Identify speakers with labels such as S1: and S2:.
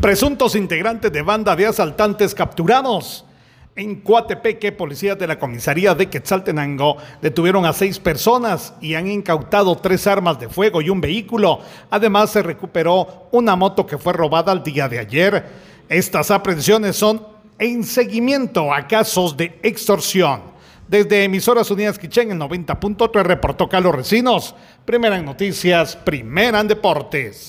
S1: Presuntos integrantes de banda de asaltantes capturados. En Coatepeque, policías de la comisaría de Quetzaltenango detuvieron a seis personas y han incautado tres armas de fuego y un vehículo. Además, se recuperó una moto que fue robada el día de ayer. Estas aprehensiones son en seguimiento a casos de extorsión. Desde Emisoras Unidas Quichén, el 90.3 reportó Carlos Recinos. Primera en noticias, primera en deportes.